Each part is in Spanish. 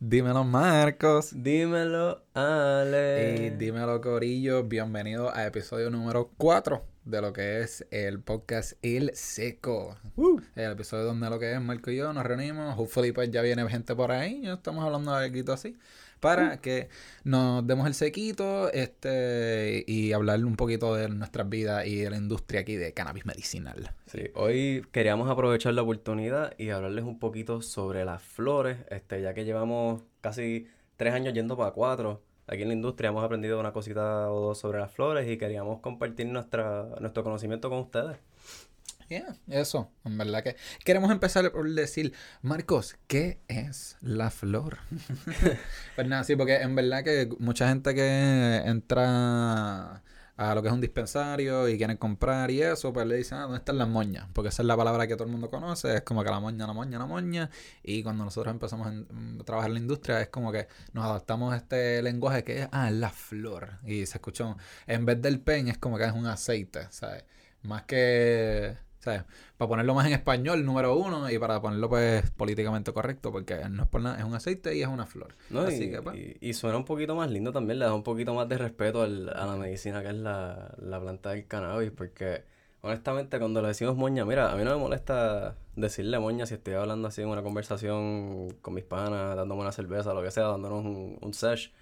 Dímelo, Marcos. Dímelo, Ale. Y dímelo, Corillo. Bienvenido a episodio número 4 de lo que es el podcast El Seco. El episodio donde lo que es Marco y yo nos reunimos. Hopefully, pues ya viene gente por ahí. Estamos hablando de algo así. Para que nos demos el sequito este y hablar un poquito de nuestras vidas y de la industria aquí de cannabis medicinal. Sí, hoy queríamos aprovechar la oportunidad y hablarles un poquito sobre las flores, este, ya que llevamos casi tres años yendo para cuatro. Aquí en la industria hemos aprendido una cosita o dos sobre las flores y queríamos compartir nuestra, nuestro conocimiento con ustedes. Yeah, eso, en verdad que queremos empezar por decir, Marcos, ¿qué es la flor? pues nada, sí, porque en verdad que mucha gente que entra a lo que es un dispensario y quieren comprar y eso, pues le dicen, ah, ¿dónde están las moñas? Porque esa es la palabra que todo el mundo conoce, es como que la moña, la moña, la moña. Y cuando nosotros empezamos a trabajar en la industria, es como que nos adaptamos a este lenguaje que es, ah, la flor. Y se escuchó, en vez del pen, es como que es un aceite, ¿sabes? Más que para ponerlo más en español, número uno, y para ponerlo pues políticamente correcto, porque no es por nada, es un aceite y es una flor. Así y, que, pues. y, suena un poquito más lindo también, le da un poquito más de respeto a la medicina que es la, la planta del cannabis, porque honestamente cuando le decimos moña, mira, a mí no me molesta decirle moña si estoy hablando así en una conversación con mis panas, dándome una cerveza, lo que sea, dándonos un, un sesh.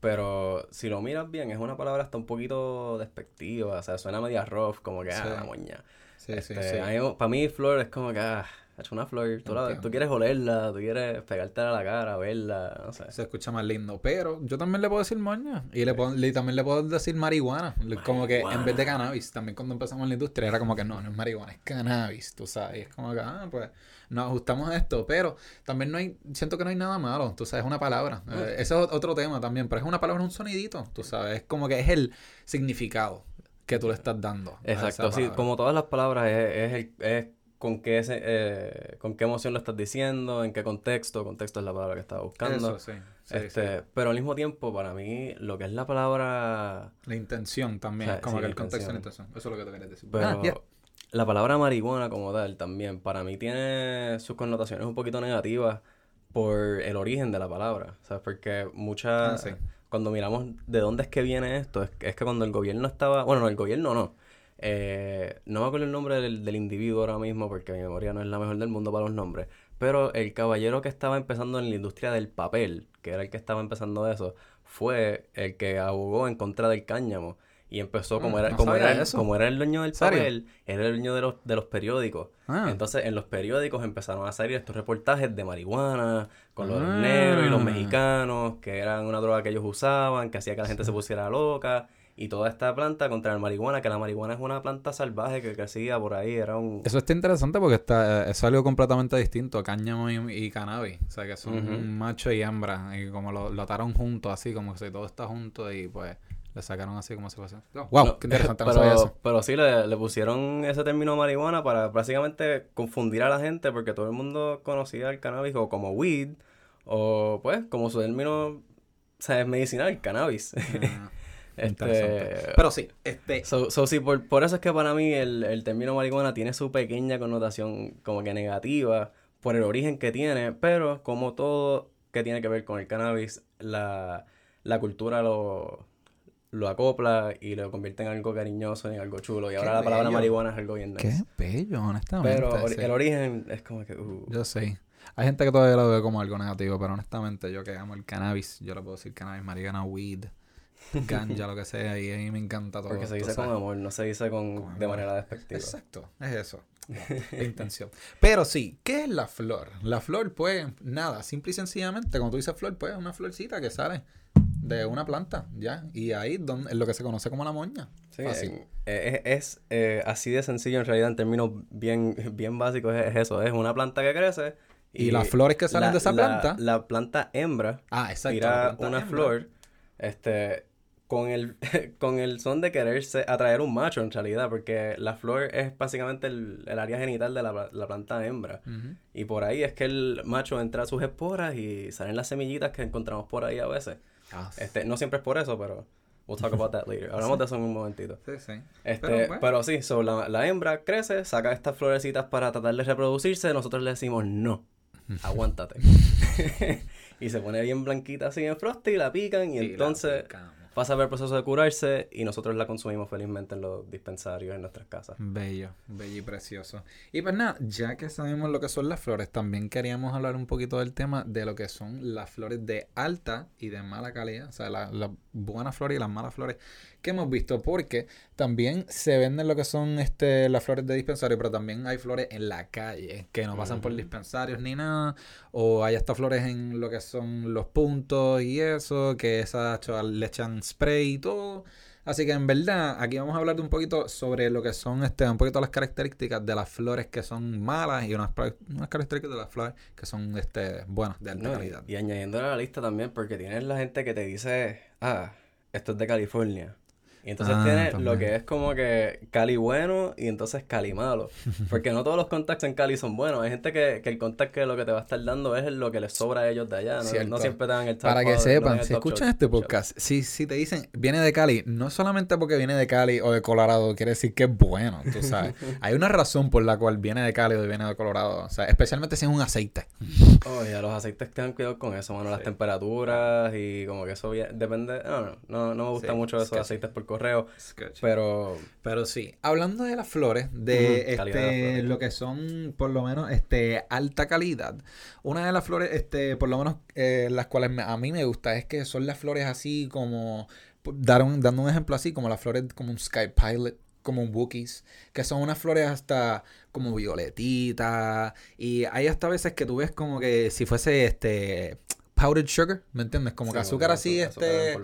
Pero si lo miras bien, es una palabra hasta un poquito despectiva, o sea, suena media rough, como que, ah, moña. Sí, sí, este, para mí, flor es como que, ah, es una flor. Tú, tú, quieres olerla, tú quieres pegarte a la cara, verla, no sé. Se escucha más lindo. Pero yo también le puedo decir moña. Y le, puedo, también le puedo decir marihuana. Como que en vez de cannabis. También cuando empezamos en la industria era como que no, no es marihuana, es cannabis, tú sabes. Y es como que, ah, pues nos ajustamos a esto. Pero también no hay, siento que no hay nada malo. Tú sabes, es una palabra. Eh, ese es otro tema también. Pero es una palabra, un sonidito, tú sabes. Es como que es el significado que tú le estás dando. Exacto, sí, como todas las palabras es, es, con qué eh, con qué emoción lo estás diciendo, en qué contexto, contexto es la palabra que estás buscando. Eso, sí, este, Pero al mismo tiempo, para mí, lo que es la palabra... La intención también, como que el contexto de la intención. Eso es lo que te quería decir. Pero ah, la palabra marihuana como tal también, para mí tiene sus connotaciones un poquito negativas por el origen de la palabra, ¿sabes? Porque muchas... Ah, cuando miramos de dónde es que viene esto, es, que cuando el gobierno estaba, bueno, no, el gobierno no, eh, no me acuerdo el nombre del, del, individuo ahora mismo porque mi memoria no es la mejor del mundo para los nombres, pero el caballero que estaba empezando en la industria del papel, que era el que estaba empezando eso, fue el que abogó en contra del cáñamo. Y empezó, como, mm, era, como, era, como era el dueño del papel, era el dueño de los, de los periódicos. Ah. Entonces, en los periódicos empezaron a salir estos reportajes de marihuana, con los ah. negros y los mexicanos, que eran una droga que ellos usaban, que hacía que la gente se pusiera loca. Y toda esta planta contra la marihuana, que la marihuana es una planta salvaje que crecía por ahí, era un... Eso está interesante porque está, es algo completamente distinto, cáñamo y, cannabis. O sea, que son un macho y hembra, y como lo, lo ataron juntos, así, como que todo está junto y pues... Le sacaron así como se hacer. wow, qué interesante. pero, pero sí, le, le, pusieron ese término marihuana para básicamente confundir a la gente porque todo el mundo conocía el cannabis o como weed o pues como su término, o sea, es medicinal, cannabis. Ah, este, pero sí, este... So, so sí, por, por, eso es que para mí el, el término marihuana tiene su pequeña connotación como que negativa por el origen que tiene, pero como todo que tiene que ver con el cannabis, la, la cultura lo lo acopla y lo convierte en algo cariñoso, en algo chulo. Y ahora la palabra marihuana es algo bien nice. Qué bello, honestamente. Pero el origen es como que... Uh. Yo sé. Hay gente que todavía lo ve como algo negativo, pero honestamente yo que amo el cannabis, yo le puedo decir cannabis, marihuana, weed, ganja, lo que sea, y a mí me encanta todo. Porque se dice con amor, no se dice con, de manera despectiva. Exacto, es eso. la intención. Pero sí, ¿qué es la flor? La flor, pues, nada, simple y sencillamente, como tú dices flor, pues, es una florcita que sale de una planta, ya. Y ahí donde, es lo que se conoce como la moña. Sí, eh, es, eh, así de sencillo en realidad, en términos bien, bien básicos, es, eso. Es una planta que crece. Y, las flores que salen de esa planta. La, planta hembra ah, exacto, tira una flor este, con, el, con el son de quererse atraer un macho en realidad, porque la flor es básicamente el, área genital de la, planta hembra. Y por ahí es que el macho entra a sus esporas y salen las semillitas que encontramos por ahí a veces. Ah, este, no siempre es por eso, pero we'll talk about that later. Hablamos de eso en un momentito. Sí, sí. Este, pero, sí, so, la, la, hembra crece, saca estas florecitas para tratar de reproducirse, nosotros le decimos no. Aguántate. y se pone bien blanquita así en frosty y la pican y, entonces pasa ver el proceso de curarse y nosotros la consumimos felizmente en los dispensarios en nuestras casas. Bello, bello y precioso. Y pues nada, ya que sabemos lo que son las flores, también queríamos hablar un poquito del tema de lo que son las flores de alta y de mala calidad, o sea, las buenas flores y las malas flores que hemos visto, porque también se venden lo que son este las flores de dispensario, pero también hay flores en la calle que no pasan por dispensarios ni nada, o hay hasta flores en lo que son los puntos y eso, que esas le echan spray y todo. Así que en verdad, aquí vamos a hablar de un poquito sobre lo que son este, un poquito las características de las flores que son malas y unas, unas características de las flores que son este, buenas, de alta calidad. Y añadiendo a la lista también, porque tienes la gente que te dice, ah, esto es de California. Y entonces ah, tiene lo que es como que Cali bueno y entonces Cali malo. Porque no todos los contactos en Cali son buenos. Hay gente que, que el contacto que lo que te va a estar dando es lo que les sobra a ellos de allá. No, siempre te dan el Para que sepan, si escuchan este podcast, si, si te dicen viene de Cali, no solamente porque viene de Cali o de Colorado quiere decir que es bueno, tú sabes. Hay una razón por la cual viene de Cali o viene de Colorado. O sea, especialmente si es un aceite. Oye, los aceites tengan cuidado con eso, mano. Las temperaturas y como que eso depende. No, no, no, no me gusta mucho esos aceites por correo. Pero. Pero sí. Hablando de las flores, de este, lo que son por lo menos este alta calidad. Una de las flores, este, por lo menos eh, las cuales a mí me gusta, es que son las flores así como. Dar dando un ejemplo así, como las flores como un Sky Pilot como un Wookiees, que son unas flores hasta como violetitas y hay hasta veces que tú ves como que si fuese este powdered sugar, ¿me entiendes? Como que azúcar así, este,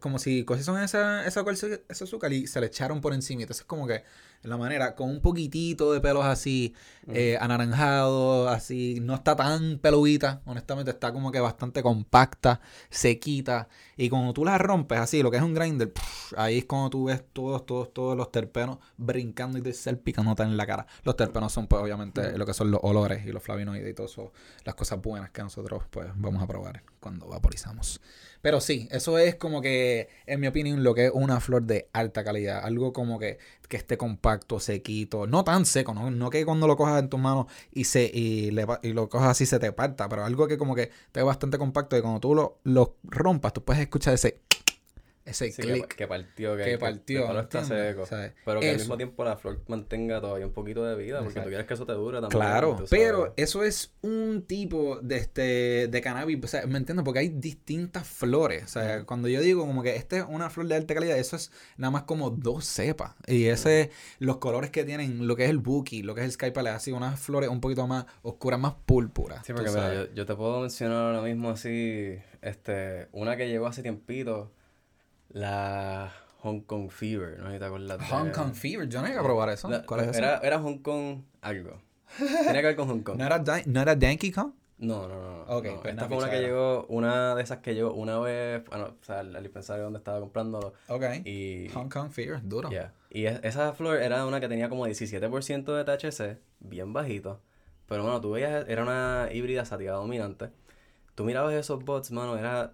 como si cogieron esa, esa, esa azúcar y se le echaron por encima. Entonces como que la manera, con un poquitito de pelos así, eh, anaranjado, así, no está tan peludita, honestamente, está como que bastante compacta, sequita, y cuando tú la rompes así, lo que es un grinder, ahí es cuando tú ves todos, todos, todos los terpenos brincando y te salpicándote en la cara. Los terpenos son, pues, obviamente, lo que son los olores y los flavonoides y todo eso, las cosas buenas que nosotros, pues, vamos a probar cuando vaporizamos. Pero sí, eso es como que, en mi opinión, lo que es una flor de alta calidad. Algo como que, que esté compacto, sequito. No tan seco, ¿no? No que cuando lo cojas en tus manos y, se, y, le, y lo cojas así se te parta. Pero algo que como que esté bastante compacto y cuando tú lo, lo rompas, tú puedes escuchar ese ese click. Que, partió, que, partió. no está seco. Pero que al mismo tiempo la flor mantenga todavía un poquito de vida, porque tú quieres que eso te dure también. Claro, pero eso es un tipo de este de cannabis, o sea, ¿me entiendes? Porque hay distintas flores. O sea, cuando yo digo como que esta es una flor de alta calidad, eso es nada más como dos cepas. Y ese, los colores que tienen, lo que es el Buki, lo que es el Sky Palace, así, unas flores un poquito más oscuras, más púrpura. Sí, porque mira, yo, yo te puedo mencionar ahora mismo así, este, una que llegó hace tiempito la Hong Kong Fever, no sé si te acuerdas. Hong Kong Fever, yo no iba a probar eso. ¿Cuál es era, Era Hong Kong algo. Tenía que ver con Hong Kong. ¿No era, ¿no era Donkey Kong? No, no, no. okay, pues esta fue una que llegó, una de esas que llegó una vez, bueno, o sea, al dispensario donde estaba comprándolo. Ok. Y, Hong Kong Fever, duro. Yeah. Y esa flor era una que tenía como 17% de THC, bien bajito. Pero bueno, tú veías, era una híbrida sativa dominante. Tú mirabas esos bots, mano, era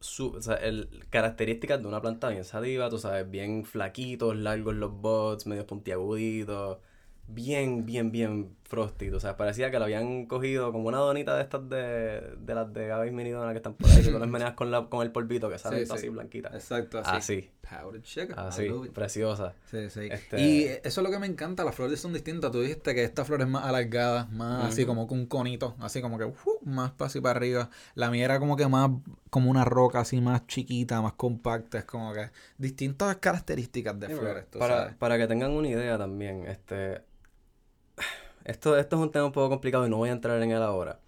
su, o sea, el, características de una planta bien sativa, tú sabes, bien flaquitos, largos los bots, medio puntiaguditos, bien, bien, bien frosty. O sea, parecía que lo habían cogido como una donita de estas de, de las de Gaby Minidona que están por ahí, que tú las meneas con, la, con el polvito que sale así blanquita. Exacto, así. Así. Powdered sugar. Así, preciosa. Sí, sí. Este y eso es lo que me encanta, las flores son distintas. Tú dijiste que esta flor es más alargada, más así como con un conito, así como que uh, más para así para arriba. La mía era como que más como una roca así más chiquita, más compacta. Es como que distintas características de flores. para, para que tengan una idea también, este esto, esto es un tema un poco complicado y no voy a entrar en él ahora.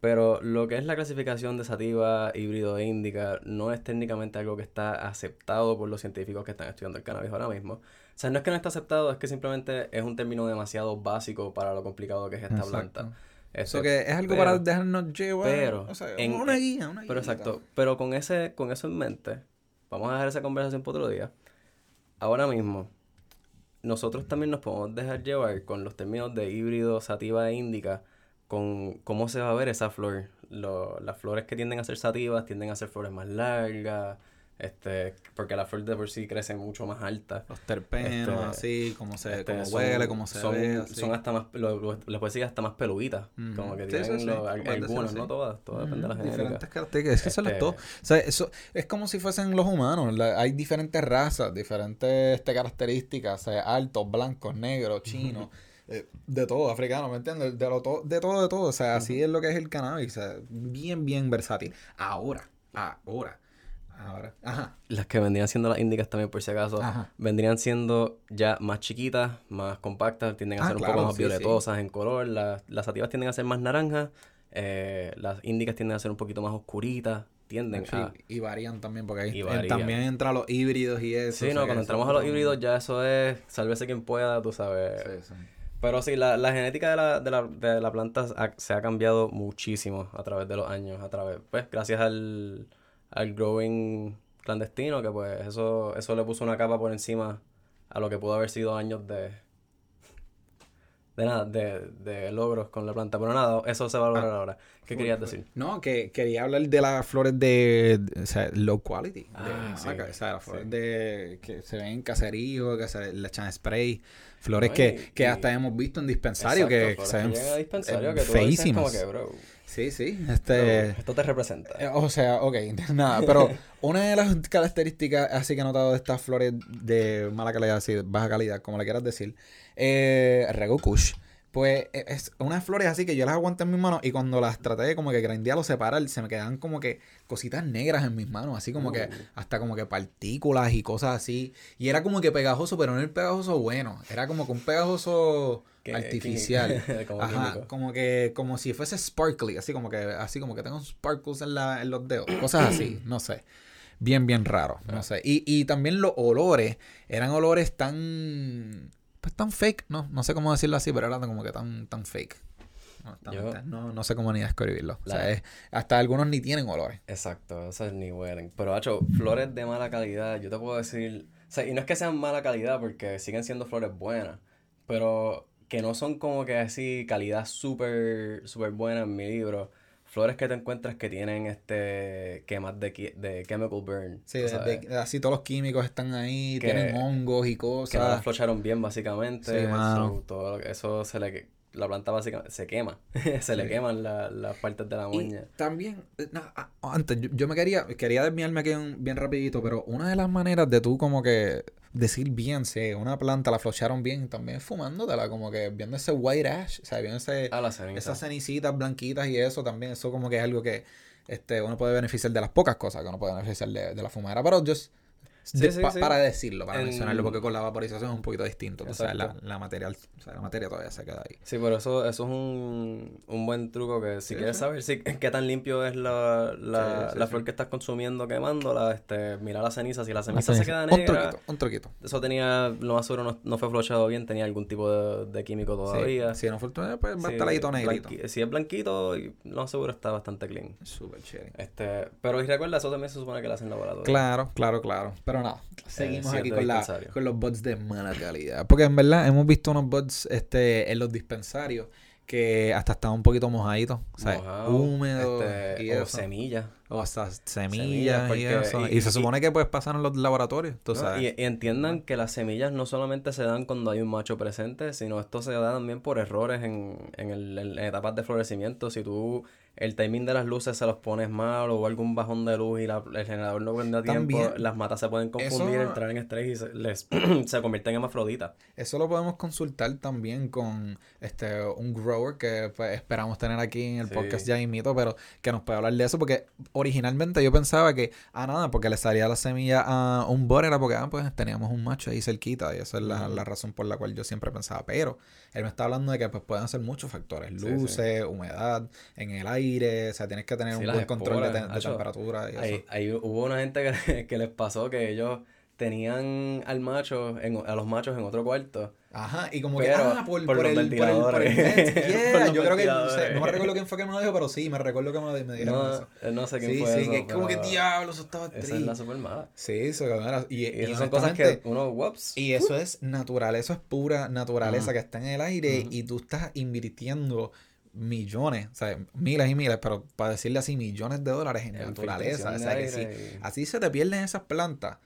Pero lo que es la clasificación de sativa, híbrido e índica no es técnicamente algo que está aceptado por los científicos que están estudiando el cannabis ahora mismo. O sea, no es que no está aceptado, es que simplemente es un término demasiado básico para lo complicado que es esta planta. Eso que es algo para dejarnos llevar. Pero, o sea, una guía, una guía. Pero exacto. Pero con ese, con eso en mente, vamos a dejar esa conversación para otro día. Ahora mismo, nosotros también nos podemos dejar llevar con los términos de híbrido, sativa e índica, con cómo se va a ver esa flor. las flores que tienden a ser sativas tienden a ser flores más largas, este, porque la flor de por sí crece mucho más alta. Los terpenos, este, así, como se este, huele, como se son, ve. Son hasta más, lo, les puedo decir hasta más peluditas. Como que tienen algunas, no todas, todo depende de la genética. Diferentes características, es que eso es todo. O sea, eso es como si fuesen los humanos. hay diferentes razas, diferentes este, características, o sea, altos, blancos, negros, chinos. Eh, de todo, africano, ¿me entiendes? De, lo de todo, de todo. O sea, así es lo que es el cannabis. O sea, bien, bien versátil. Ahora, ahora, ahora. Ajá. Las que vendrían siendo las índicas también, por si acaso, vendrían siendo ya más chiquitas, más compactas, tienden a ah, ser un poco más violetosas en color. Las, las sativas tienden a ser más naranjas. Eh, las índicas tienden a ser un poquito más oscuritas tienden a... Y varían también, porque ahí también entra los híbridos y eso. Sí, no, cuando entramos a los híbridos ya eso es, sálvese quien pueda, tú sabes. Sí, sí. Pero sí, la, la genética de la, de, la, de la planta se ha cambiado muchísimo a través de los años, a través, pues, gracias al, al growing clandestino, que pues eso, eso le puso una capa por encima a lo que pudo haber sido años de, de nada, de, de logros con la planta. Pero nada, eso se va a lograr ah, ahora. ¿Qué querías decir? No, que quería hablar de las flores de, o sea, low quality. Ah, sí, o sea, las flores de que se ven en caserío, que se le echan spray. Flores que, que hasta hemos visto en dispensario que se ven feísimas. Sí, sí. Este, esto te representa. Eh, o sea, ok, nada, pero una de las características así que he notado de estas flores de mala calidad, así, baja calidad, como le quieras decir, eh, Rego Kush pues e, es unas flores así que yo las aguanté en mis manos y cuando las traté de como que grandear o separar, se me quedan como que cositas negras en mis manos, así como que uh. hasta como que partículas y cosas así. Y era como que pegajoso, pero no el pegajoso bueno, era como que un pegajoso artificial. como Ajá, como que como si fuese sparkly, así como que así como que tengo sparkles en, la, en los dedos, cosas así, no sé. Bien, bien raro, no ah. sé. Y, y también los olores, eran olores tan pues tan fake, no, no sé cómo decirlo así, pero era como que tan, tan fake. No, no, sé cómo ni describirlo. O sea, hasta algunos ni tienen olores. Exacto, o sea, ni huelen. Pero, hecho, flores de mala calidad, yo te puedo decir. O sea, y no es que sean mala calidad porque siguen siendo flores buenas, pero que no son como que así calidad súper, súper buena en mi libro flores que te encuentras que tienen este quemas de, de chemical burn. Sí, así todos los químicos están ahí, tienen hongos y cosas. Que no las flocharon bien, básicamente. Sí, todo eso se le la planta básicamente se quema, se le queman las partes de la uña. también, eh, antes, yo, me quería, quería desviarme aquí bien rapidito, pero una de las maneras de tú como que decir bien si una planta la flocharon bien, también fumándotela, como que viendo ese white ash, o sea, viendo ese, ah, esas cenicitas blanquitas y eso también, eso como que es algo que este uno puede beneficiar de las pocas cosas que uno puede beneficiar de, de la fumadera, pero just para decirlo, para mencionarlo, porque con la vaporización es un poquito distinto. O sea, la, la, material, o sea, la materia todavía se queda ahí. Sí, pero eso, eso es un, un buen truco que si quieres saber si, qué tan limpio es la, la, la flor que estás consumiendo quemándola, este, mira la ceniza, si la ceniza se queda negra. Un truquito, Eso tenía, lo más seguro no, no fue flochado bien, tenía algún tipo de, de químico todavía. Si no fue pues va a estar ahí negrito. si es blanquito, lo más seguro está bastante clean. Súper chévere. Este, pero y recuerda, eso también se supone que lo hacen laboratorio. Claro, claro, claro. Pero no, seguimos aquí con, la, con los bots de mala calidad. Porque en verdad hemos visto unos bots este, en los dispensarios que hasta estaban un poquito mojaditos, o sea, húmedos este, y o semillas. O hasta semillas, y eso. Y, se supone que pues pasan en los laboratorios, tú sabes. Y, entiendan que las semillas no solamente se dan cuando hay un macho presente, sino esto se da también por errores en, en, el, en etapas de florecimiento. Si tú el timing de las luces se los pones mal o algún bajón de luz y el generador no prende a tiempo, las matas se pueden confundir, entrar en estrés y se, les, se convierten en hermafroditas. Eso lo podemos consultar también con este un grower que pues, esperamos tener aquí en el podcast ya mito, pero que nos puede hablar de eso porque originalmente yo pensaba que, ah, nada, porque le salía la semilla a un bor era porque, ah, pues teníamos un macho ahí cerquita y esa es la, la razón por la cual yo siempre pensaba, pero él me está hablando de que pues pueden ser muchos factores, luces, humedad, en el aire, o sea, tienes que tener un buen control de, temperatura y eso. Ahí hubo una gente que, que les pasó que ellos tenían al macho, en, a los machos en otro cuarto. Ajá, y como que, ah, por, por, el, por, el, por el Yeah, yo creo que, no, me recuerdo quién fue que me lo dijo, pero sí, me recuerdo que me, me dijeron no, eso. Eh, no sé quién sí, fue Sí, que es como que diablo, eso estaba triste. Esa es la super mala. Sí, eso, era, y, y, y son cosas que uno, whoops. Y eso es natural, eso es pura naturaleza que está en el aire y tú estás invirtiendo millones, o sea, miles y miles, pero para decirle así, millones de dólares en, naturaleza. O sea, que si así se te pierden esas plantas,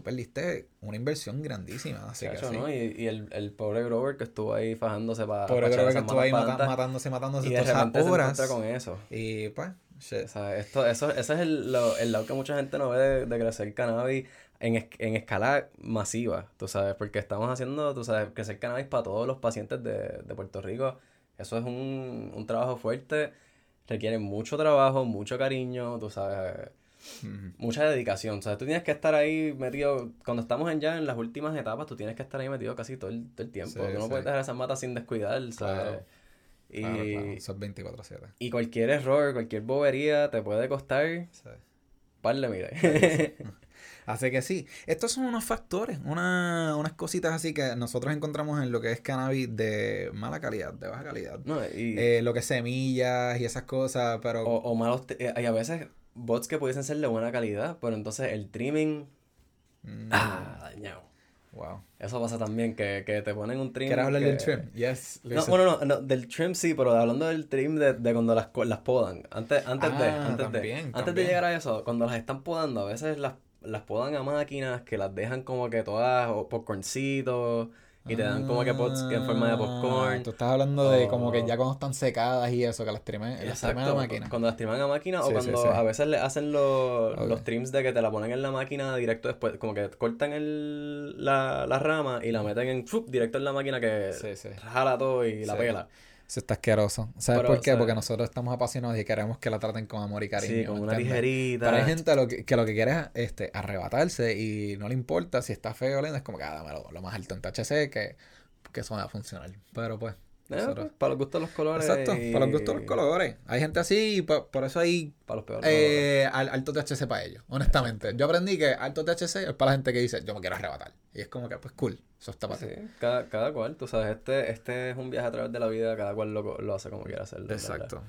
tú perdiste una inversión grandísima. Así que ¿no? y, y el, el, pobre Grover que estuvo ahí fajándose para. Pobre Grover que estuvo ahí matándose, matándose y de repente horas. Se con eso. Y pues. O sea, esto, eso, ese es el, lo, el lado que mucha gente no ve de, de crecer cannabis en, en escala masiva, tú sabes, porque estamos haciendo, tú sabes, crecer cannabis para todos los pacientes de, de Puerto Rico. Eso es un, un trabajo fuerte, requiere mucho trabajo, mucho cariño, tú sabes Mucha dedicación. O sea, tú tienes que estar ahí metido. Cuando estamos en ya en las últimas etapas, tú tienes que estar ahí metido casi todo el, todo el tiempo. tú no puedes dejar esas matas sin descuidar, ¿sabes? Y, Son 24-7. Y cualquier error, cualquier bobería te puede costar. Sí. Parle, mire. Así que sí, estos son unos factores, una, unas cositas así que nosotros encontramos en lo que es cannabis de mala calidad, de baja calidad. No, y... Eh, lo que es semillas y esas cosas, pero... O, o malos... Eh, y a veces bots que pudiesen ser de buena calidad, pero entonces el trimming. Mm. Ah, dañado. Wow. Eso pasa también, que, que te ponen un trim. ¿Quieres hablar del trim? Yes. No, bueno, no, del trim sí, pero hablando del trim de, de cuando las, las podan. Antes, antes de, ah, antes de. Antes de llegar a eso, cuando las están podando, a veces las, las podan a máquinas que las dejan como que todas popcorncitos y te dan como que pots en forma de popcorn. Ah, tú estás hablando de como que ya cuando están secadas y eso, que las trimen, a máquina. Cuando las triman a máquina o cuando a veces le hacen los, los trims de que te la ponen en la máquina directo después, como que cortan el, la, la rama y la meten en directo en la máquina que jala todo y la pela. Eso está asqueroso. ¿Sabes por qué? Porque nosotros estamos apasionados y queremos que la traten con amor y cariño. Sí, con una tijerita. Pero hay gente lo que, lo que quiere es este, arrebatarse y no le importa si está feo o lindo. Es como que, ah, dámelo lo más alto en THC que, que eso va a funcionar. Pero pues, eh, para los gustos los colores. Exacto, para los gustos los colores. Hay gente así y por, eso hay para los peores eh, alto THC para ellos, honestamente. Yo aprendí que alto THC es para la gente que dice, yo me quiero arrebatar. Y es como que, pues cool, eso está para sí, cada, cada cual, tú sabes, este, este es un viaje a través de la vida, cada cual lo, lo hace como quiera hacerlo. Exacto.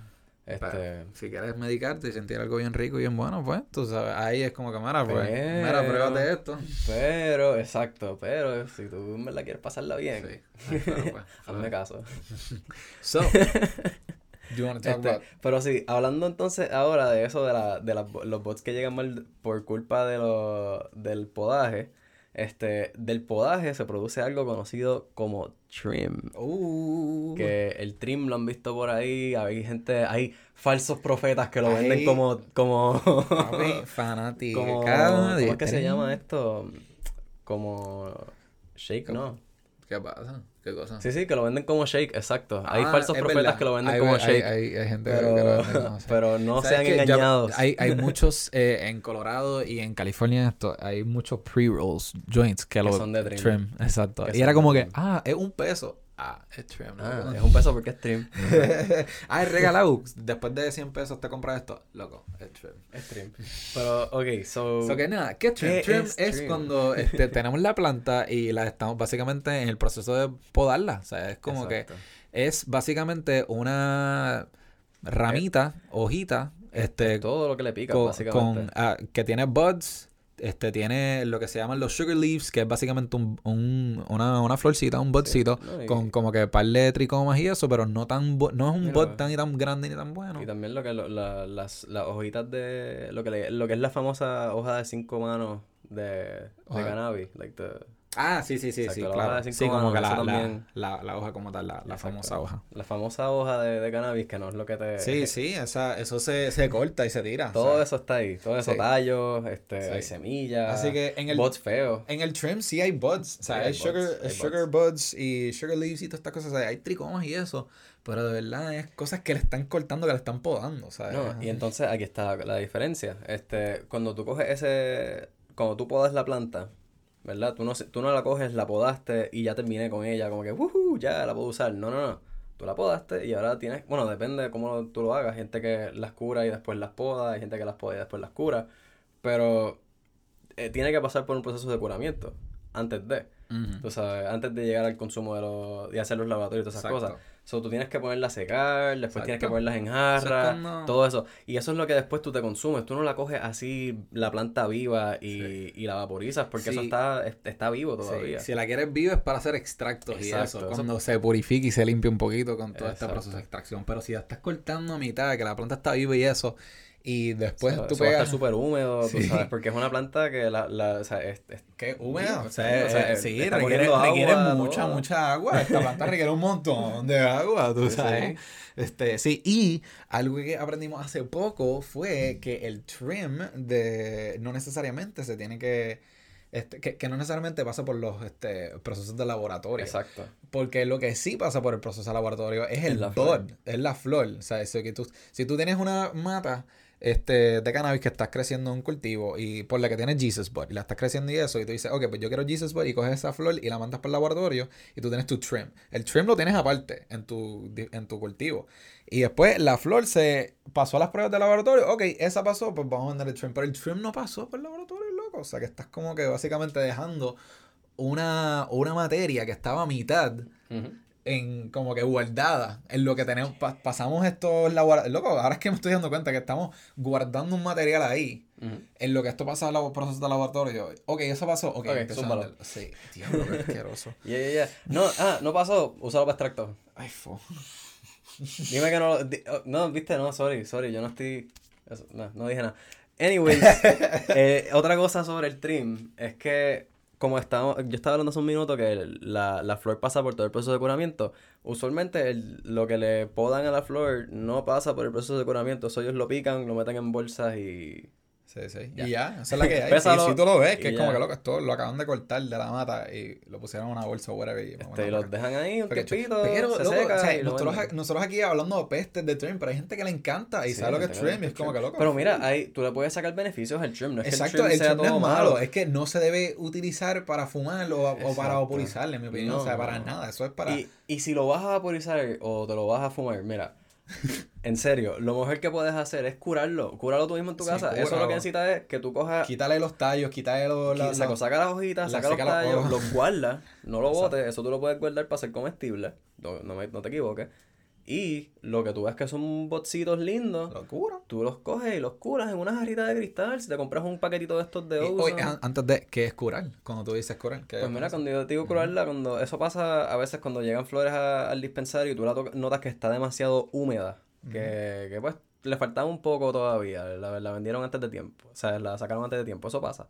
Este... si quieres medicarte y sentir algo bien rico y bien bueno, pues, tú sabes, ahí es como que, mira, pues, mira, pruébate esto. Pero, exacto, pero si tú en verdad quieres pasarla bien, sí. Pues, hazme caso. so, you talk este, about... Pero sí, hablando entonces ahora de eso, de, la, de los bots que llegan mal por culpa de lo, del podaje, este, del podaje se produce algo conocido como trim. Uh. Que el trim lo han visto por ahí, hay gente, hay falsos profetas que lo venden como, como, fanático. ¿Cómo es que se llama esto? Como shake, ¿no? ¿Qué pasa? ¿Qué cosa? Sí, sí, que lo venden como shake, exacto. hay ah, falsos profetas que lo venden como shake. Hay, hay, gente pero, que lo venden como shake. Pero no sean engañados. hay, hay muchos eh, en Colorado y en California, esto, hay muchos pre-rolls joints que, lo son de trim. exacto. y era como que, ah, es un peso. Ah, es trim. Ah, es un peso porque es trim. ah, es regalado. Después de 100 pesos te compras esto. Loco, es trim. Es trim. Pero, ok, so... So que nada, ¿qué es trim? trim es, cuando este, tenemos la planta y la estamos básicamente en el proceso de podarla. O sea, es como que... Es básicamente una ramita, hojita, este... Todo lo que le pica, básicamente. Con, ah, que tiene buds este tiene lo que se llaman los sugar leaves, que es básicamente un, un, una, una florcita, un budcito, con como que par de tricomas y eso, pero no tan no es un bud tan ni tan grande ni tan bueno. Y también lo que la, las, las hojitas de lo que lo que es la famosa hoja de cinco manos de, de cannabis, like the Ah, sí, sí, sí, sí, claro. Sí, como que la, la, la, hoja como tal, la, famosa hoja. La famosa hoja de, de, cannabis, que no es lo que te... Sí, sí, esa, eso se, se corta y se tira. Todo eso está ahí, todo eso, tallos, este, hay semillas, Así que en el... Buds feos. En el trim sí hay buds, o sea, hay, sugar, buds, sugar buds. y sugar leaves y todas estas cosas, o sea, hay tricomas y eso, pero de verdad es cosas que le están cortando, que le están podando, ¿sabes? No, y entonces aquí está la, la diferencia, este, cuando tú coges ese, cuando tú podas la planta ¿verdad? Tú no, tú no la coges, la podaste y ya terminé con ella, como que, uh ya la puedo usar. No, no, no. Tú la podaste y ahora tienes, bueno, depende de cómo tú lo hagas. Gente que las cura y después las poda, hay gente que las poda y después las cura. Pero eh, tiene que pasar por un proceso de curamiento antes de. Tú sabes, antes de llegar al consumo de los, y hacer los laboratorios y todas esas cosas. So, tú tienes que ponerla a secar, después tienes que ponerlas en jarra, todo eso. Y eso es lo que después tú te consumes. Tú no la coges así, la planta viva y, y la vaporizas, porque eso está, está vivo todavía. Si la quieres viva es para hacer extractos y eso. Cuando se purifique y se limpia un poquito con todo este proceso de extracción. Pero si la estás cortando a mitad, que la planta está viva y eso, y después tú pegas... va a estar súper húmedo, tú sabes, porque es una planta que la, la o sea, es, es ¿Qué? ¿Húmeda? O sea, sí, requiere, requiere mucha, mucha agua. Esta planta requiere un montón de agua, tú sabes. Este, sí, y algo que aprendimos hace poco fue que el trim de no necesariamente se tiene que este, que, que, no necesariamente pasa por los este, procesos de laboratorio. Exacto. Porque lo que sí pasa por el proceso de laboratorio es el bud, es la flor. O sea, eso que tú, si tú tienes una mata este, de cannabis que estás creciendo en un cultivo y por la que tienes Jesus Bud y la estás creciendo y eso, y tú dices, ok, pues yo quiero Jesus Bud y coges esa flor y la mandas para el laboratorio y tú tienes tu trim. El trim lo tienes aparte en tu, en tu cultivo. Y después la flor se pasó a las pruebas de laboratorio, ok, esa pasó, pues vamos a mandar el trim. Pero el trim no pasó por el laboratorio, loco. O sea, que estás como que básicamente dejando una, una materia que estaba a mitad en como que guardada en lo que tenemos. Pasamos estos laboratorios. Loco ahora es que me estoy dando cuenta que estamos guardando un material ahí. En lo que esto pasa en los procesos de laboratorio. Ok eso pasó. Ok, okay sí diablo qué asqueroso. Yeah, yeah, yeah. no ah no pasó. Usalo para extracto ay fo dime que no oh, no viste no sorry sorry yo no estoy no, no dije nada. Anyways eh, otra cosa sobre el trim es que como estamos, yo estaba hablando hace un minuto que la, la, flor pasa por todo el proceso de curamiento. Usualmente lo que le podan a la flor no pasa por el proceso de curamiento. Eso ellos lo pican, lo meten en bolsas y Sí, sí. Y ya, esa es la que hay. y si tú lo ves, que es como que loco, esto lo acaban de cortar de la mata y lo pusieron en una bolsa o whatever. Y, este, y los dejan ahí un tiempito, pero, se seca o sea, nosotros, nosotros, aquí hablando de pestes de trim, pero hay gente que le encanta y sabe lo que es trim y es como que loco. Pero mira, ahí, tú le puedes sacar beneficios al trim, no es Exacto, que el trim, sea no es malo, es que no se debe utilizar para fumar o, o para vaporizarle, en mi opinión. o sea, para nada, eso es para... Y, y si lo vas a vaporizar o te lo vas a fumar, mira en serio, lo mejor que puedes hacer es curarlo. Curarlo tú mismo en tu casa. Eso lo que necesitas es que tú cojas. Quítale los tallos, quítale los. La, saca las hojitas, saca los tallos, los, guardas, no lo botes. Eso tú lo puedes guardar para ser comestible. No, no te equivoques. Y lo que tú ves que son botcitos lindos, tú los coges y los curas en una jarrita de cristal. Si te compras un paquetito de estos de uso. antes de, ¿qué es curar? Cuando tú dices curar. pues mira, cuando yo te digo curarla, cuando eso pasa a veces cuando llegan flores al dispensario y tú la notas que está demasiado húmeda, que, que pues le faltaba un poco todavía. La, la vendieron antes de tiempo. O sea, la sacaron antes de tiempo. Eso pasa.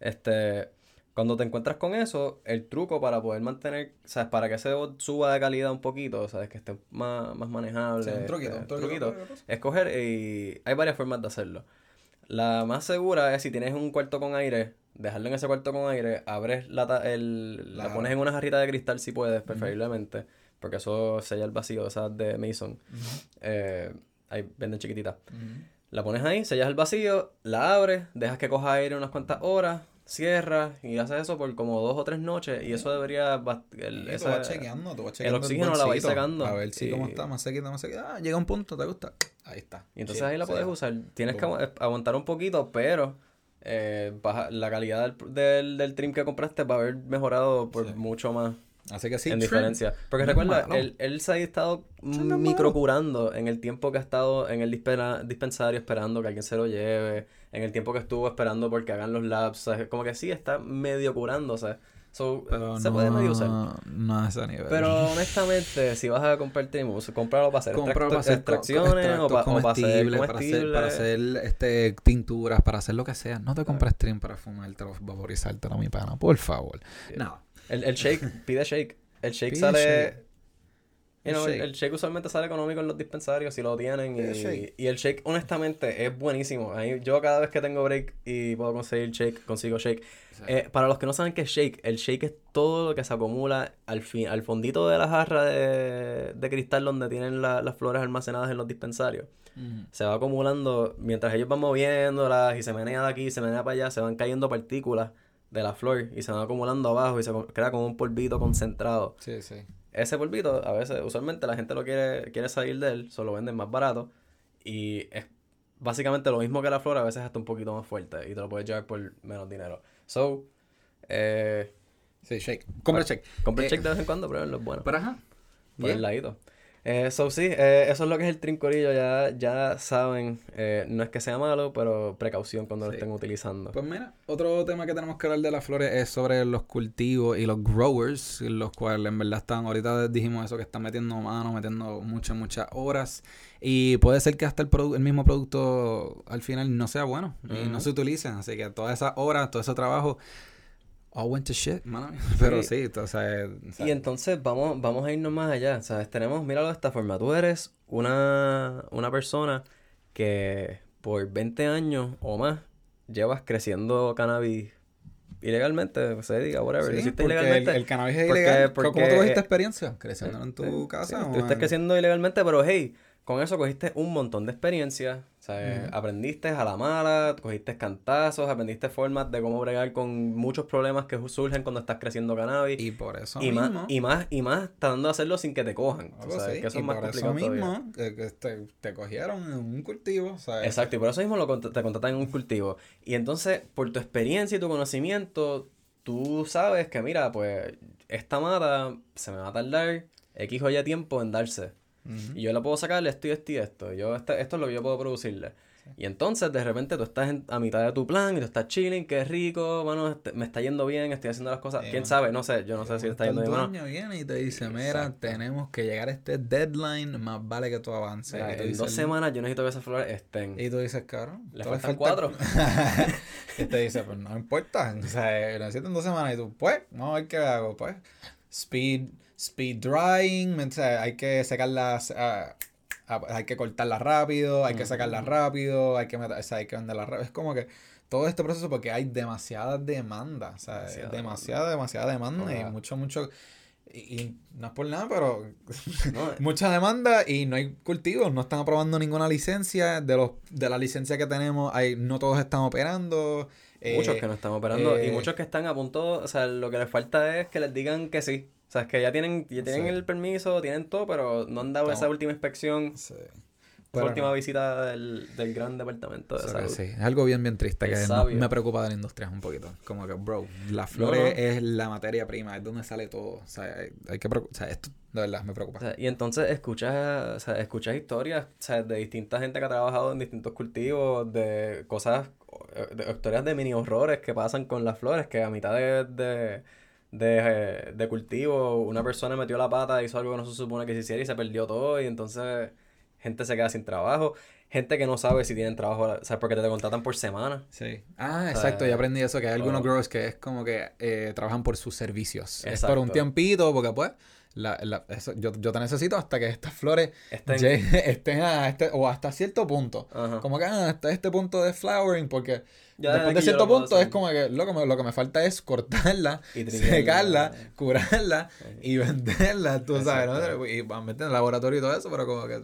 Este cuando te encuentras con eso, el truco para poder mantener, ¿sabes? Para que se suba de calidad un poquito, ¿sabes? Que esté más, más manejable. un truquito, un truquito. Escoger y hay varias formas de hacerlo. La más segura es si tienes un cuarto con aire, dejarlo en ese cuarto con aire, abres la, el, la, pones en una jarrita de cristal si puedes, preferiblemente, porque eso sella el vacío, esas de Mason. eh, ahí venden chiquititas. La pones ahí, sellas el vacío, la abres, dejas que coja aire unas cuantas horas, cierras y haces eso por como dos o tres noches y eso debería el, ese, vas chequeando, tú vas chequeando el oxígeno la vais sacando a ver si cómo está más sequita más sequita ah, llega un punto te gusta ahí está. Y entonces ahí la puedes usar. Tienes que aguantar un poquito pero eh, la calidad del, del, trim que compraste va a haber mejorado por mucho más Así que sí, en diferencia. Porque recuerda, él, él, se ha estado microcurando en el tiempo que ha estado en el dispensario esperando que alguien se lo lleve, en el tiempo que estuvo esperando porque hagan los labs. Como que sí, está medio curándose. pero se puede medio usar. No a ese nivel. Pero honestamente, si vas a comprar Trimus, cómpralo para hacer, para hacer extracciones o, para hacer para hacer, este, tinturas, para hacer lo que sea. No te compres Trim para fumarte o vaporizártelo, mi pana, por favor. No. El, el shake, pide shake. El shake sale. el, shake. usualmente sale económico en los dispensarios si lo tienen. Y, y, el shake, honestamente, es buenísimo. yo cada vez que tengo break y puedo conseguir shake, consigo shake. Eh, para los que no saben qué es shake, el shake es todo lo que se acumula al fin, al fondito de la jarra de, de cristal donde tienen las flores almacenadas en los dispensarios. Se va acumulando mientras ellos van moviéndolas y se menea de aquí, se menea para allá, se van cayendo partículas de la flor y se van acumulando abajo y se crea como un polvito concentrado. Sí, sí. Ese polvito, a veces, usualmente la gente lo quiere, quiere salir de él, solo venden más barato y es básicamente lo mismo que la flor, a veces hasta un poquito más fuerte y te lo puedes llevar por menos dinero. So, eh... Sí, shake. Compra shake. Compra eh, shake de vez en cuando, pero es bueno. Pero ajá. Por el ladito. Eso sí, eh, eso es lo que es el trincorillo, ya, ya saben, eh, no es que sea malo, pero precaución cuando lo estén utilizando. Pues mira, otro tema que tenemos que hablar de las flores es sobre los cultivos y los growers, los cuales en verdad están, ahorita dijimos eso, que están metiendo mano, metiendo muchas, muchas horas, y puede ser que hasta el, el mismo producto al final no sea bueno y no se utilicen, así que todas esas horas, todo ese trabajo all went to shit, Pero sí, entonces... Y entonces vamos, vamos a irnos más allá, ¿sabes? Tenemos, míralo de esta forma, tú eres una, una persona que por 20 años o más llevas creciendo cannabis ilegalmente, se diga, whatever. Sí, ilegalmente. El, cannabis es ilegal. ¿Cómo tuviste experiencia? Creciendo en tu casa. tú estás creciendo ilegalmente, pero hey, con eso cogiste un montón de experiencia, ¿sabes? Aprendiste a la mala, cogiste cantazos, aprendiste formas de cómo bregar con muchos problemas que surgen cuando estás creciendo cannabis. Y por eso y mismo. Más, y más, y más tratando de hacerlo sin que te cojan. sea, que eso es más por eso mismo que te, cogieron en un cultivo, ¿sabes? Exacto, y por eso mismo lo, te contratan en un cultivo. Y entonces, por tu experiencia y tu conocimiento, tú sabes que, mira, pues, esta mata se me va a tardar X o Y tiempo en darse. Y yo la puedo sacarle esto y esto y esto. Yo, este, esto es lo que yo puedo producirle. Y entonces, de repente, tú estás a mitad de tu plan y tú estás chilling, qué rico, bueno, este, me está yendo bien, estoy haciendo las cosas. ¿Quién sabe? No sé, yo no sé si está yendo bien o viene y te dice, mira, tenemos que llegar a este deadline, más vale que tú avances. en dos semanas yo necesito que esas flores estén. Y tú dices, cabrón, le faltan cuatro. y te dice, pues no importa, o sea, necesito en dos semanas. Y tú, pues, vamos a ver qué hago, pues. Speed speed drying, hay que secarlas, ah, ah, hay que cortarlas rápido, hay que sacarlas rápido, hay que, meter, hay que venderlas rápido. Es como que todo este proceso porque hay demasiada demanda, o sea, demasiada, demasiada, demanda y mucho, mucho... Y, no es por nada, pero mucha demanda y no hay cultivos, no están aprobando ninguna licencia. De los de la licencia que tenemos, hay, no todos están operando. Muchos que no están operando y eh, muchos que están a punto, o sea, lo que les falta es que les digan que sí. O sea, es que ya tienen, ya tienen el permiso, tienen todo, pero no han dado esa última inspección. Sí. Esa última visita del, del, gran departamento de salud. Sí, es algo bien, bien triste que me preocupa de la industria un poquito. Como que, bro, la flores es la materia prima, es donde sale todo. O sea, hay, que O sea, esto de verdad me preocupa. y entonces escuchas, o sea, escuchas historias o sea, de distinta gente que ha trabajado en distintos cultivos, de cosas, de historias de mini horrores que pasan con las flores, que a mitad de de, de cultivo, una persona metió la pata, hizo algo que no se supone que se hiciera y se perdió todo y entonces gente se queda sin trabajo. Gente que no sabe si tienen trabajo, o sea, porque te contratan por semana. Sí. Ah, exacto, ya aprendí eso, que hay algunos growers que es como que eh, trabajan por sus servicios. Es por un tiempito, porque pues la, la, eso, yo, yo, te necesito hasta que estas flores estén, estén a este, o hasta cierto punto. Como que ah, hasta este punto de flowering, porque después de cierto punto es como que lo, que me, lo que me falta es cortarla, secarla, curarla y venderla, tú sabes, ¿no? Y meter en el laboratorio y todo eso, pero como que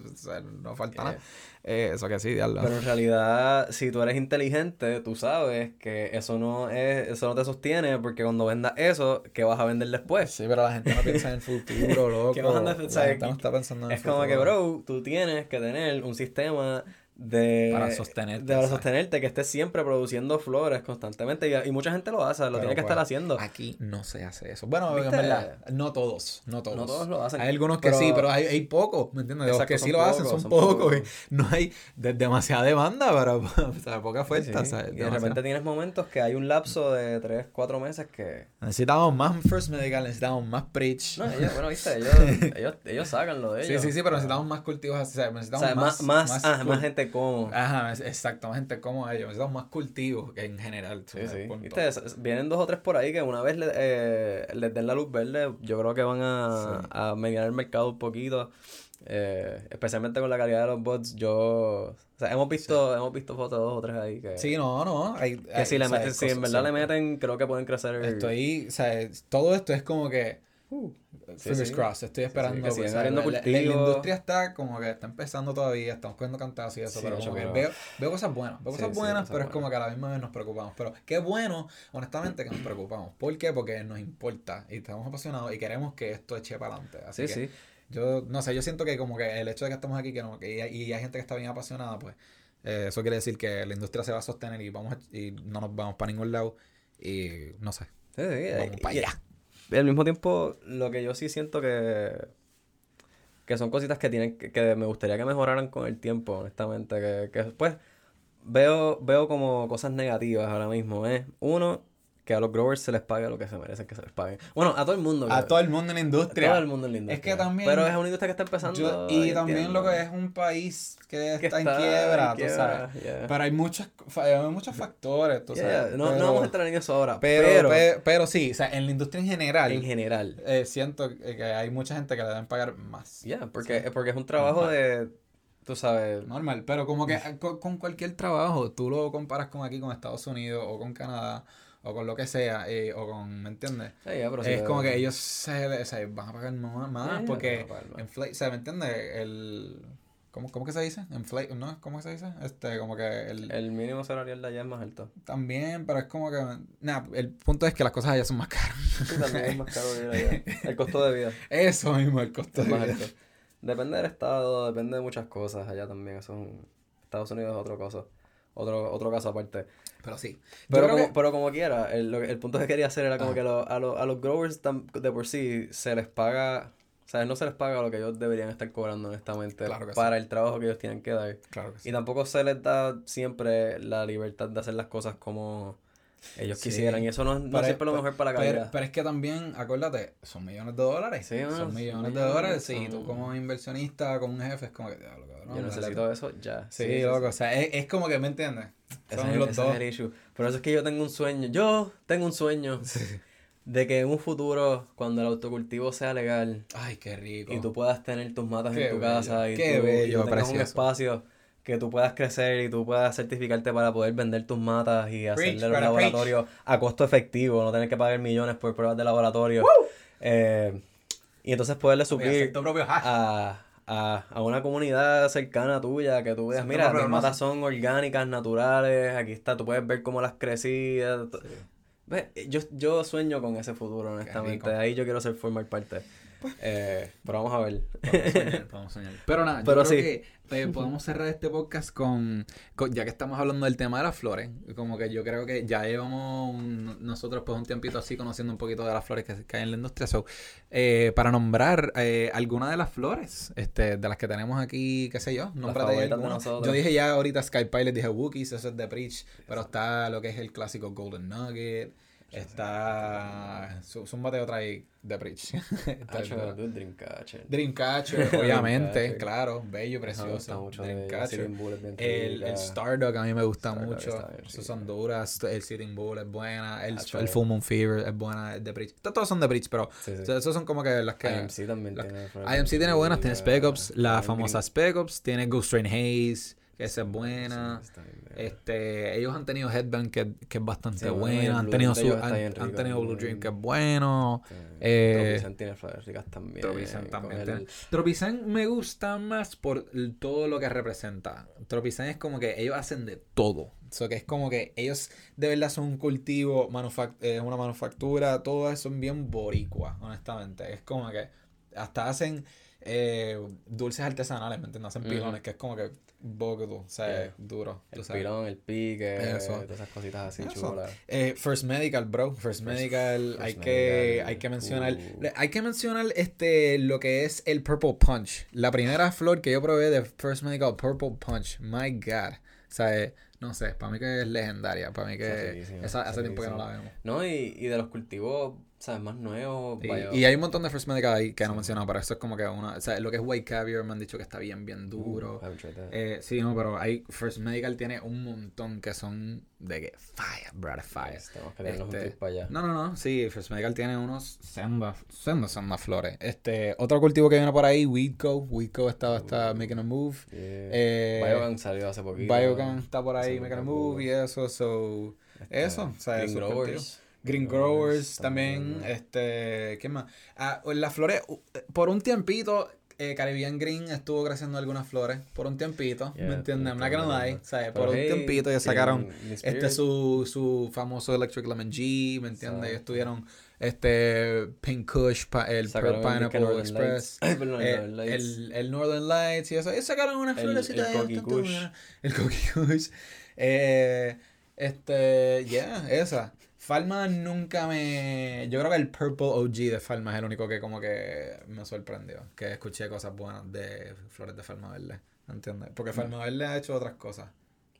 no falta nada. Eh, eso que sí, diablo. Pero en realidad, si tú eres inteligente, tú sabes que eso no es, eso no te sostiene, porque cuando vendas eso, ¿qué vas a vender después? Sí, pero la gente no piensa en el futuro, loco. ¿Qué vas a está pensando en es como que, bro, tú tienes que tener un sistema de para sostenerte, de para sostenerte que estés siempre produciendo flores constantemente y, mucha gente lo hace, lo tiene que estar haciendo. Aquí no se hace eso. Bueno, en verdad, no todos, no todos. No todos lo hacen. Hay algunos que sí, pero hay, hay pocos, ¿me entiendes? Los que sí lo hacen son, pocos. no hay demasiada demanda para o sea, poca oferta. y de repente tienes momentos que hay un lapso de 3, 4 meses que... Necesitamos más First Medical, necesitamos más Preach. No, ellos, bueno, viste, ellos, ellos, sacan lo de ellos. Sí, sí, sí, pero necesitamos más cultivos, o sea, necesitamos o más, más, más, ah, más gente como... Ajá, exactamente como ellos. Necesitamos más cultivos en general. Sí, sí. ¿Viste? Vienen dos o tres por ahí que una vez eh, les den la luz verde, yo creo que van a, a mediar el mercado un poquito. Eh, especialmente con la calidad de los bots, yo... O sea, hemos visto, hemos visto fotos dos o tres ahí que... Sí, no, no. Hay, que si, le meten, si en verdad le meten, creo que pueden crecer... Estoy... O sea, todo esto es como que Uh, fingers crossed, estoy esperando. Pues, la, industria está como que está empezando todavía, estamos cogiendo cantadas y eso, pero como que veo, veo cosas buenas, veo cosas buenas, pero es como que a la misma vez nos preocupamos. Pero qué bueno, honestamente, que nos preocupamos. ¿Por qué? Porque nos importa y estamos apasionados y queremos que esto eche para adelante. Así que yo, no sé, yo siento que como que el hecho de que estamos aquí que no, que y, hay gente que está bien apasionada, pues eh, eso quiere decir que la industria se va a sostener y vamos y no nos vamos para ningún lado y no sé. vamos para allá al mismo tiempo, lo que yo sí siento que que son cositas que tienen que, que me gustaría que mejoraran con el tiempo, honestamente. Que, que pues veo, veo como cosas negativas ahora mismo. ¿eh? Uno, que a los growers se les pague lo que se merecen que se les pague. Bueno, a todo el mundo. A todo el mundo en la industria. A todo el mundo en la industria. Es que también. Pero es una industria que está empezando. y también lo que es un país que, está, en quiebra, tú sabes. Pero hay muchos, hay muchos factores, tú sabes. No, no, vamos a entrar en eso ahora. Pero pero, pero, sí, o sea, en la industria en general. En general. Eh, siento que hay mucha gente que le deben pagar más. Ya, porque, porque es un trabajo de tú sabes. Normal, pero como que con, cualquier trabajo, tú lo comparas con aquí, con Estados Unidos o con Canadá o con lo que sea, eh, o con, ¿me entiendes? es como que ellos se, se, van a pagar más, porque, inflate, o sea, ¿me entiendes? El, ¿cómo, ¿cómo que se dice? Inflate, ¿no? ¿Cómo se dice? Este, como que el... El mínimo salarial de allá es más alto. También, pero es como que, nada, el punto es que las cosas allá son más caras. Sí, también es más caro allá. El costo de vida. Eso mismo, el costo de vida. Alto. Depende del estado, depende de muchas cosas allá también, eso es Estados Unidos es otra cosa otro, otro caso aparte. Pero sí. Pero como, pero como quiera, el, el punto que quería hacer era como que a, a, a, los growers de por sí se les paga, o sea, no se les paga lo que ellos deberían estar cobrando honestamente para el trabajo que ellos tienen que dar. Claro que sí. Y tampoco se les da siempre la libertad de hacer las cosas como ellos quisieran. Y eso no, no es siempre lo mejor para la carrera. Pero, es que también, acuérdate, son millones de dólares. Sí, son millones de dólares. Sí, tú como inversionista, como un jefe, es como que, Yo necesito eso ya. Sí, loco. O sea, es, es, como que, ¿me entiendes? Son los dos. Por eso es que yo tengo un sueño. Yo tengo un sueño. De que en un futuro, cuando el autocultivo sea legal. Ay, qué rico. Y tú puedas tener tus matas en tu casa. Y qué bello, y tengas un espacio que tú puedas crecer y tú puedas certificarte para poder vender tus matas y hacerle los laboratorios a costo efectivo, no tener que pagar millones por pruebas de laboratorio. Eh, y entonces poderle subir a, a, a, una comunidad cercana tuya que tú veas, mira, mis matas son orgánicas, naturales, aquí está, tú puedes ver cómo las crecí. Yo, yo sueño con ese futuro, honestamente. Ahí yo quiero ser formar parte. Eh, pero vamos a ver. Vamos a soñar, Pero nada, pero yo creo que eh, podemos cerrar este podcast con, ya que estamos hablando del tema de las flores, como que yo creo que ya llevamos nosotros pues un tiempito así conociendo un poquito de las flores que, hay en la industria. So, eh, para nombrar eh, alguna de las flores este, de las que tenemos aquí, qué sé yo, nómbrate Yo dije ya ahorita Sky Pilot, dije Wookiees, eso es de Preach, pero está lo que es el clásico Golden Nugget. Está. Zúmbate otra ahí de Bridge. Dreamcatcher. Dreamcatcher, obviamente, claro. Bello, precioso. Dreamcatcher. El, el Stardog a mí me gusta mucho. Esos son duras. El Sitting Bull es buena. El, el Full Moon Fever es buena. De Bridge. Todos son de Bridge, pero esos son como que las que. IMC también tiene. IMC tiene buenas. Tiene Spec Ops. La famosa Spec Ops. Tiene Ghost Train Haze. Esa es buena. Este, ellos han tenido Headband que, que es bastante buena, han tenido su, han, tenido Blue Dream que es bueno. Eh, Tropicen tiene flores ricas también. Tropicen también. Tropicen me gusta más por todo lo que representa. Tropicen es como que ellos hacen de todo. O que es como que ellos de verdad son un cultivo, eh, una manufactura, todo eso son bien boricua, honestamente. Es como que hasta hacen eh, dulces artesanales, ¿me entiendes? Hacen pilones, que es como que Bogotá, o sea, duro. El pilón, el pique, todas esas cositas así chulas. Eh, First Medical, bro. First, Medical, hay, que, hay que mencionar. Uh. Hay que mencionar este lo que es el Purple Punch. La primera flor que yo probé de First Medical, Purple Punch. My God. O sea, no sé, para mí que es legendaria. Para mí que esa, hace tiempo que no la vemos. No, y, y de los cultivos ¿sabes? Más nuevo. Y hay un montón de First Medical ahí que no he mencionado, pero eso es como que una. O sea, lo que es White Caviar me han dicho que está bien, bien duro. Uh, eh, sí, no, pero hay. First Medical tiene un montón que son de que fire, brother, fire. tenernos este, un para allá. No, no, no. Sí, First Medical tiene unos sendas, sendas, sendas flores. Este, otro cultivo que viene por ahí, Weedco. Weedco está, está making a move. Eh, Biogan salió hace poquito. Biogan está por ahí making a move y eso, so. Este, eso, o sea, eso. Green Growers también, este, ¿qué más? Ah, las flores, por un tiempito, eh, Caribbean Green estuvo creciendo algunas flores, por un tiempito, ¿me entiendes? Una que no hay, ¿sabes? Por un tiempito ya sacaron este su, su famoso Electric Lemon G, ¿me entiendes? Ellos tuvieron este Pink Kush, el Pineapple Express, eh, el, el, Northern Lights y eso. Ellos sacaron unas flores el, el Kush. El Cocky Kush. Eh, Este, yeah, esa. Falma nunca me. Yo creo que el Purple OG de Falma es el único que como que me sorprendió. Que escuché cosas buenas de Flores de Falma Verde. ¿Entiendes? Porque Falma Verde ha hecho otras cosas.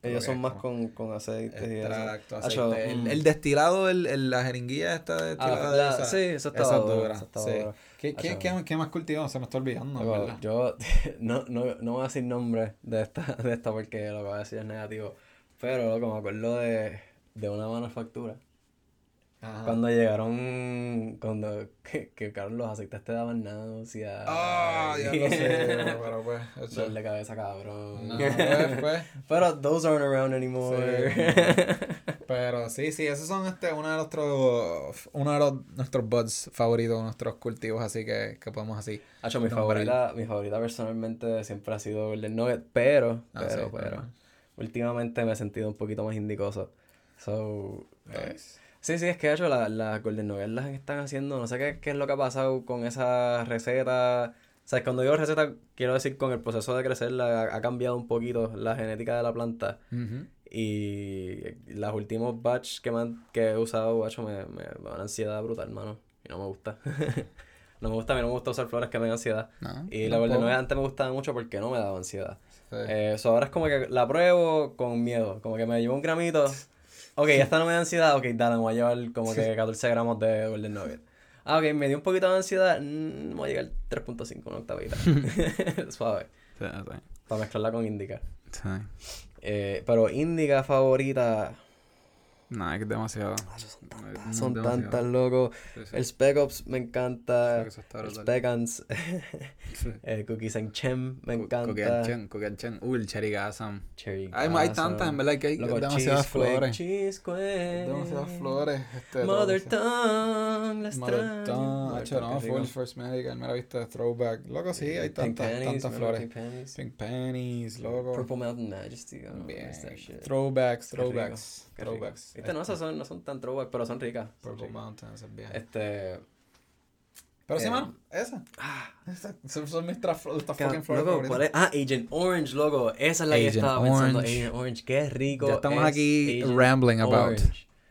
Ellos son más con, con aceite. Extracto, aceite. el, el, destilado, el, la jeringuilla esta de ah, esa, Sí, eso está esa dura. sí. ¿Qué, qué, qué, qué, más cultivamos? Se me está olvidando. yo no, no, no voy a decir nombre de esta, de esta porque lo que voy a decir es negativo. Pero loco, me acuerdo de, de una manufactura cuando llegaron, cuando que, que los aceites te daban náuseas. Ah, ya lo sé, pero pues. Dolor de cabeza, cabrón. No, pues, pues. pero those aren't around anymore. pero sí, sí, esos son este, uno de nuestros, uno de los, nuestros buds favoritos, nuestros cultivos, así que, que podemos así. Hacho, mi favorita, mi favorita personalmente siempre ha sido Golden Nugget, pero, ah, pero, pero, últimamente me he sentido un poquito más indicoso. So, eh, Sí, sí, es que de hecho las la Golden Novelas están haciendo, no sé qué, qué es lo que ha pasado con esa receta. O sea, cuando digo receta, quiero decir con el proceso de crecer ha, cambiado un poquito la genética de la planta. Y los últimos batch que, me que he usado, bacho, me, me, me dan ansiedad brutal, hermano. Y no me gusta. no me gusta, a mí no me gusta usar flores que me dan ansiedad. y la Golden Novel antes me gustaba mucho porque no me daba ansiedad. Eso eh, ahora es como que la pruebo con miedo. Como que me llevo un gramito. Ok, esta no me da ansiedad. Ok, dale, me voy a llevar como que 14 gramos de Golden Nugget. Ah, ok, me dio un poquito de ansiedad. Mm, voy a llegar 3.5, una octavita. Suave. Para mezclarla con Indica. Sí. Eh, pero Indica favorita. No, es que es demasiado. Ah, son tantas, son tantas, loco. El Spec Ops me encanta. El Spec eh, cookies and Chem me encanta. Cookies and Chem, Cookies and Chem. Uy, el Cherry Gasam. Cherry Hay, hay tantas, en verdad, que hay loco, demasiadas flores. Demasiadas flores. Este, Mother Tongue, las Mother Tongue. Hacho, no, Full First Medical, me la viste Throwback. Loco, sí, hay tantas, tantas flores. Pink Pennies. Pink Pennies, loco. Purple Mountain Majesty. Bien. Throwbacks, throwbacks. Throwbacks. Viste, no, esas son, no son tan throwback, pero son ricas. Purple Mountain, esas bien. Este. Pero sí, eh, mano, esa. Ah, esa. Son, mis fucking flores Ah, Agent Orange, loco. Esa es la que estaba Orange. pensando. Agent Orange, qué rico. Ya estamos aquí rambling about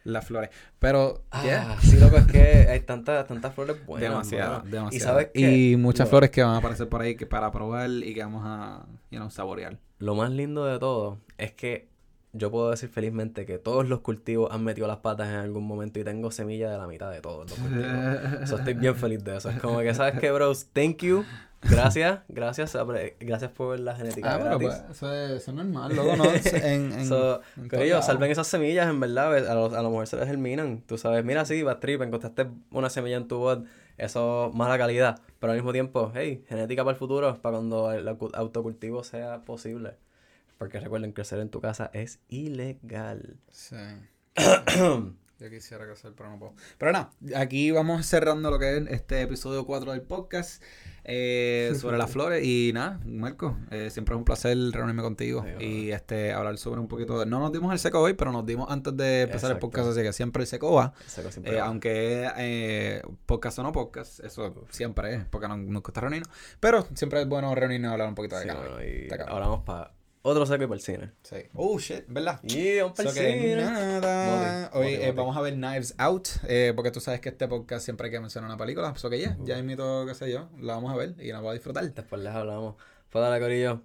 las flores. Pero, ah, sí, loco, es que hay tantas, tantas flores buenas. Demasiado, demasiado. Y, ¿sabes y muchas flores que van a aparecer por ahí que para probar y que vamos a, you know, saborear. Lo más lindo de todo es que yo puedo decir felizmente que todos los cultivos han metido las patas en algún momento y tengo semilla de la mitad de todos los cultivos. so, estoy bien feliz de eso. Es como que, ¿sabes qué, bros? Thank you. Gracias, gracias, gracias por la genética ah, gratis. Pues, eso, es, normal, luego no, en, en, so, ellos salven esas semillas, en verdad, a, los, a lo mejor se les germinan, tú sabes, mira, sí, va trip, encontraste una semilla en tu bot, eso mala calidad, pero al mismo tiempo, hey, genética para el futuro, para cuando el autocultivo sea posible. Porque recuerden, crecer en tu casa es ilegal. Sí. Yo quisiera crecer, pero no puedo. Pero nada, aquí vamos cerrando lo que es este episodio 4 del podcast eh, sobre las flores. Y nada, Marco, eh, siempre es un placer reunirme contigo y este hablar sobre un poquito de... No nos dimos el seco hoy, pero nos dimos antes de empezar el podcast, así que siempre el seco va. Eh, aunque eh, podcast o no podcast, eso siempre es, porque no, nos cuesta reunirnos. Pero siempre es bueno reunirnos y hablar un poquito de, sí, Hablamos para otro y para el cine. Sí. Oh, shit, ¿verdad? Yeah, un cine. Nada. Hoy eh, vamos a ver Knives Out, eh, porque tú sabes que este podcast siempre hay que mencionar una película. Eso que ya, ya invito, qué sé yo, la vamos a ver y la vamos a disfrutar. Después les hablamos. Pues dale, corillo.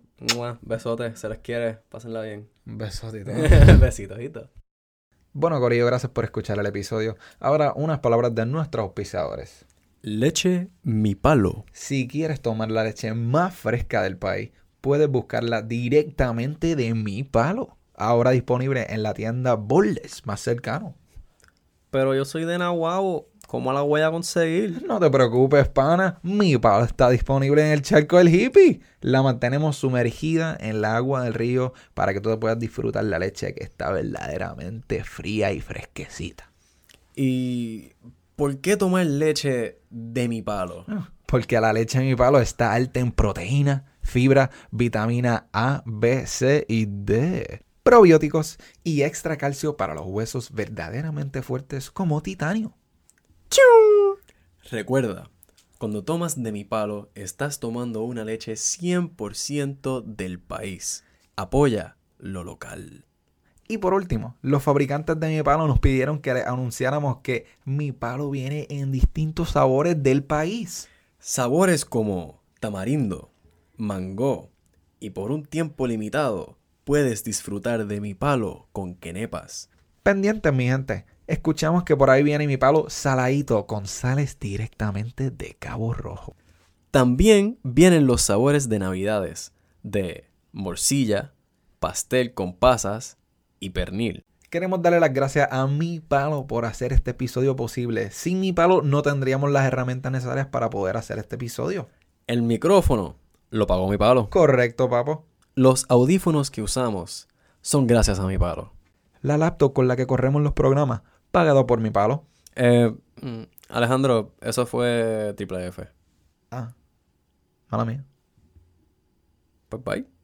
Besote, se les quiere, pásenla bien. Besotito. Besitos Bueno, Corillo, gracias por escuchar el episodio. Ahora, unas palabras de nuestros auspiciadores. Leche Mi Palo. Si quieres tomar la leche más fresca del país, puedes buscarla directamente de mi palo. Ahora disponible en la tienda Boldes más cercano. Pero yo soy de Nahuabo. ¿Cómo la voy a conseguir? No te preocupes, pana. Mi palo está disponible en el charco del hippie. La mantenemos sumergida en el agua del río para que tú puedas disfrutar la leche que está verdaderamente fría y fresquecita. ¿Y por qué tomar leche de mi palo? Ah, porque la leche de mi palo está alta en proteína fibra, vitamina A, B, C y D, probióticos y extra calcio para los huesos verdaderamente fuertes como titanio. Recuerda, cuando tomas de mi palo, estás tomando una leche 100% del país. Apoya lo local. Y por último, los fabricantes de mi palo nos pidieron que anunciáramos que mi palo viene en distintos sabores del país. Sabores como tamarindo, mango y por un tiempo limitado puedes disfrutar de mi palo con quenepas. Pendientes, mi gente. Escuchamos que por ahí viene mi palo saladito con sales directamente de Cabo Rojo. También vienen los sabores de navidades de morcilla, pastel con pasas y pernil. Queremos darle las gracias a mi palo por hacer este episodio posible. Sin mi palo no tendríamos las herramientas necesarias para poder hacer este episodio. El micrófono lo pagó mi palo. Correcto, papo. Los audífonos que usamos son gracias a mi palo. La laptop con la que corremos los programas, pagado por mi palo. Eh, mm, Alejandro, eso fue Triple F. Ah, mala mía. Pues bye.